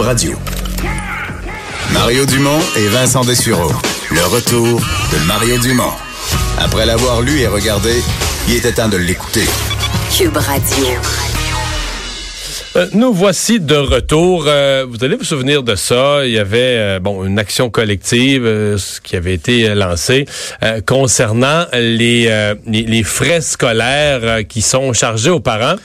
Radio. Mario Dumont et Vincent Dessureau. Le retour de Mario Dumont. Après l'avoir lu et regardé, il était temps de l'écouter. Cube Radio. Euh, nous voici de retour. Euh, vous allez vous souvenir de ça. Il y avait euh, bon une action collective qui avait été lancée concernant les, les, les frais scolaires qui sont chargés aux parents.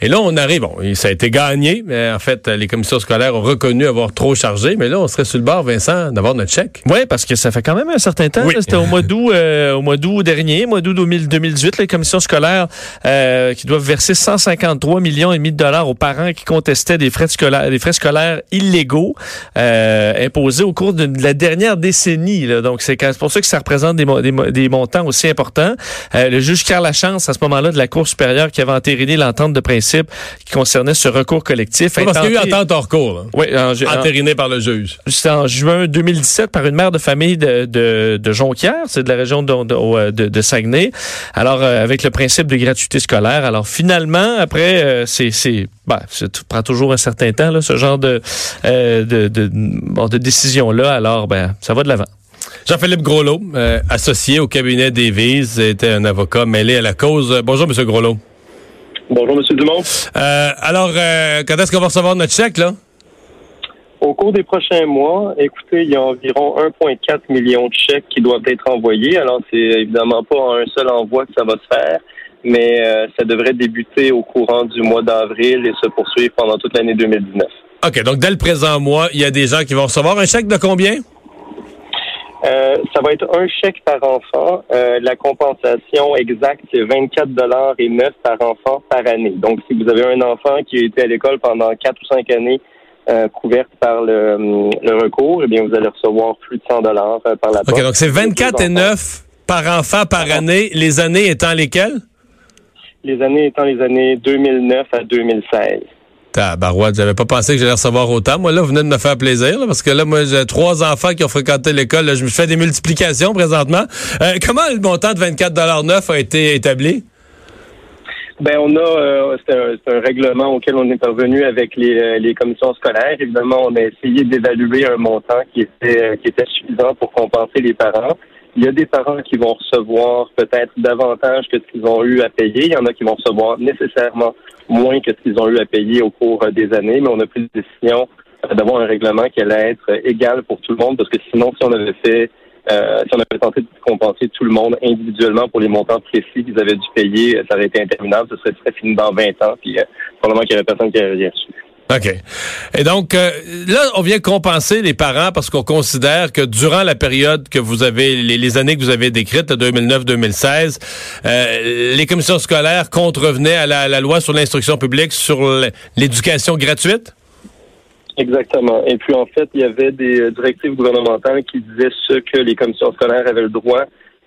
Et là, on arrive, bon, ça a été gagné, mais en fait, les commissions scolaires ont reconnu avoir trop chargé, mais là, on serait sur le bord, Vincent, d'avoir notre chèque. Oui, parce que ça fait quand même un certain temps. C'était au mois d'août euh, au mois d'août dernier, mois d'août 2018, les commissions scolaires euh, qui doivent verser 153 millions et demi de dollars aux parents qui contestaient des frais scolaires, des frais scolaires illégaux euh, imposés au cours de la dernière décennie. Là. Donc, c'est pour ça que ça représente des, des, des montants aussi importants. le juge Carl Lachance, à ce moment-là, de la Cour supérieure, qui avait entériné l'entente de principe qui concernait ce recours collectif. parce qu'il y a eu entente hors cours, oui, entériné par le juge. C'est en juin 2017 par une mère de famille de, de, de Jonquière, c'est de la région de, de, de Saguenay. Alors, euh, avec le principe de gratuité scolaire. Alors, finalement, après, euh, c'est ben, ça prend toujours un certain temps, là, ce genre de, euh, de, de, de décision-là. Alors, ben, ça va de l'avant. Jean-Philippe Groslot, associé au cabinet des était un avocat mêlé à la cause. Bonjour, M. Groslot. Bonjour, M. Dumont. Euh, alors, euh, quand est-ce qu'on va recevoir notre chèque, là? Au cours des prochains mois, écoutez, il y a environ 1,4 million de chèques qui doivent être envoyés. Alors, c'est évidemment pas un seul envoi que ça va se faire, mais euh, ça devrait débuter au courant du mois d'avril et se poursuivre pendant toute l'année 2019. OK, donc dès le présent mois, il y a des gens qui vont recevoir un chèque de combien? Euh, ça va être un chèque par enfant. Euh, la compensation exacte, c'est 24 dollars et 9 par enfant par année. Donc, si vous avez un enfant qui a été à l'école pendant 4 ou 5 années euh, couverte par le, le, recours, eh bien, vous allez recevoir plus de 100 dollars par la OK, donc c'est 24 et 9 par enfant par année. Les années étant lesquelles? Les années étant les années 2009 à 2016. Barouette, j'avais pas pensé que j'allais recevoir autant. Moi, là, vous venez de me faire plaisir, parce que là, moi, j'ai trois enfants qui ont fréquenté l'école. Je me fais des multiplications présentement. Euh, comment le montant de 24,9 a été établi? Ben, on a, euh, c'est un, règlement auquel on est parvenu avec les, euh, les commissions scolaires. Évidemment, on a essayé d'évaluer un montant qui était suffisant pour compenser les parents. Il y a des parents qui vont recevoir peut-être davantage que ce qu'ils ont eu à payer. Il y en a qui vont recevoir nécessairement moins que ce qu'ils ont eu à payer au cours euh, des années, mais on a pris la décision euh, d'avoir un règlement qui allait être égal pour tout le monde, parce que sinon, si on avait fait euh, si on avait tenté de compenser tout le monde individuellement pour les montants précis qu'ils avaient dû payer, ça aurait été interminable. Ce serait très fini dans 20 ans. Puis, probablement qu'il n'y aurait personne qui aurait rien reçu. OK. Et donc, euh, là, on vient compenser les parents parce qu'on considère que durant la période que vous avez, les, années que vous avez décrites, 2009-2016, euh, les commissions scolaires contrevenaient à la, loi sur l'instruction publique sur l'éducation gratuite? Exactement. Et puis, en fait, il y avait des directives gouvernementales qui disaient ce que les commissions scolaires avaient le droit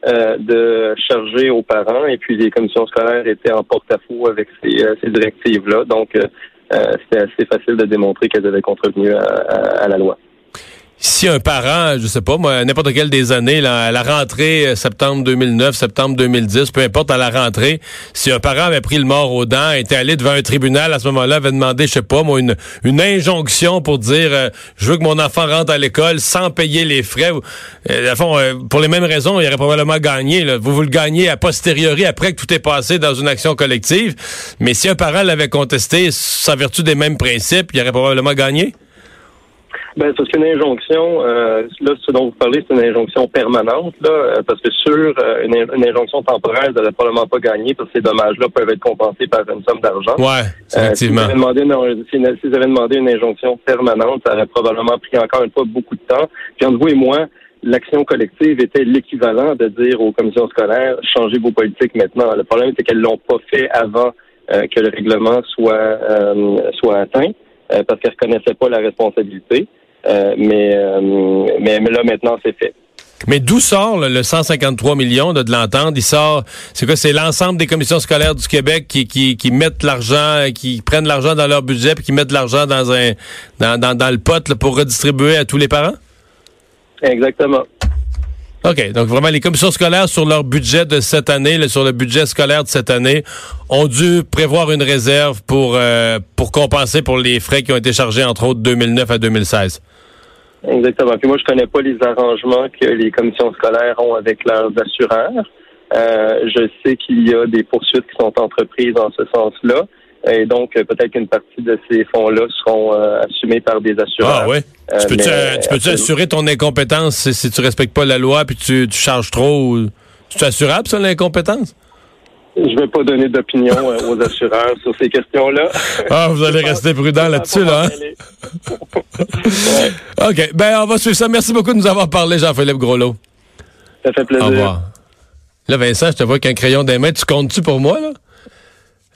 euh, de charger aux parents. Et puis, les commissions scolaires étaient en porte-à-faux avec ces, ces directives-là. Donc, euh, c'était assez facile de démontrer qu'elles avaient contrevenu à, la loi si un parent, je sais pas, moi, n'importe quelle des années, à la rentrée euh, septembre 2009, septembre 2010, peu importe à la rentrée, si un parent avait pris le mort aux dents, était allé devant un tribunal à ce moment-là, avait demandé, je sais pas, moi, une, une injonction pour dire, euh, je veux que mon enfant rentre à l'école sans payer les frais. Euh, fond, pour les mêmes raisons, il aurait probablement gagné. Là. Vous vous le gagnez a posteriori, après que tout est passé dans une action collective. Mais si un parent l'avait contesté, sans vertu des mêmes principes, il aurait probablement gagné. Ben, c'est une injonction, euh, là, ce dont vous parlez, c'est une injonction permanente, là, euh, parce que sur euh, une, injonction temporaire, vous n'allez probablement pas gagner, parce que ces dommages-là peuvent être compensés par une somme d'argent. Ouais, effectivement. si, vous avez demandé une, si, vous avez demandé une injonction permanente, ça aurait probablement pris encore une fois beaucoup de temps. Puis entre vous et moi, l'action collective était l'équivalent de dire aux commissions scolaires, changez vos politiques maintenant. Le problème, c'est qu'elles l'ont pas fait avant que le règlement soit, soit atteint. parce qu'elles reconnaissaient pas la responsabilité. Euh, mais, euh, mais, mais là, maintenant, c'est fait. Mais d'où sort le 153 millions de, de l'entente? Il sort, c'est quoi? C'est l'ensemble des commissions scolaires du Québec qui, qui, qui mettent l'argent, qui prennent l'argent dans leur budget puis qui mettent l'argent dans un dans, dans, dans, le pot pour redistribuer à tous les parents? Exactement. OK. Donc, vraiment, les commissions scolaires, sur leur budget de cette année, sur le budget scolaire de cette année, ont dû prévoir une réserve pour, euh, pour compenser pour les frais qui ont été chargés, entre autres, 2009 à 2016. Exactement. Puis moi, je connais pas les arrangements que les commissions scolaires ont avec leurs assureurs. Euh, je sais qu'il y a des poursuites qui sont entreprises dans ce sens-là. Et donc, peut-être qu'une partie de ces fonds-là seront euh, assumés par des assureurs. Ah oui? tu peux-tu peux assurer ton incompétence si, si, tu respectes pas la loi puis tu, tu charges trop? C'est assurable, ça, l'incompétence? Je ne vais pas donner d'opinion aux assureurs sur ces questions-là. Ah, vous allez rester prudent là-dessus, là. Hein? OK. Ben, on va suivre ça. Merci beaucoup de nous avoir parlé, Jean-Philippe Groslot. Ça fait plaisir. Au revoir. Là, Vincent, je te vois qu'un crayon des mains. Tu comptes-tu pour moi, là?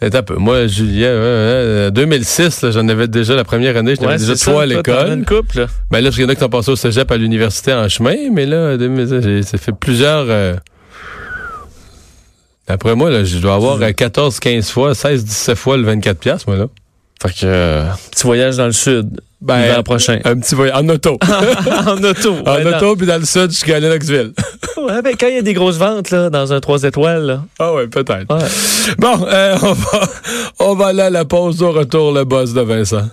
un peu. Moi, Julien, 2006, j'en avais déjà la première année, j'en avais déjà trois à l'école. une couple, là. Ben là, il y en a qui sont passés au cégep à l'université en chemin, mais là, ça fait plusieurs... Euh, Après moi, là, je dois avoir 14, 15 fois, 16, 17 fois le 24 piastres, moi, là. Fait que, euh, petit voyage dans le sud. Ben, l'an prochain. Un petit voyage en auto. en auto. en auto, puis dans le sud jusqu'à Lennoxville. ouais, ben, quand il y a des grosses ventes, là, dans un 3 étoiles, là. Ah ouais, peut-être. Bon, euh, on, va, on va aller à la pause au retour, le boss de Vincent.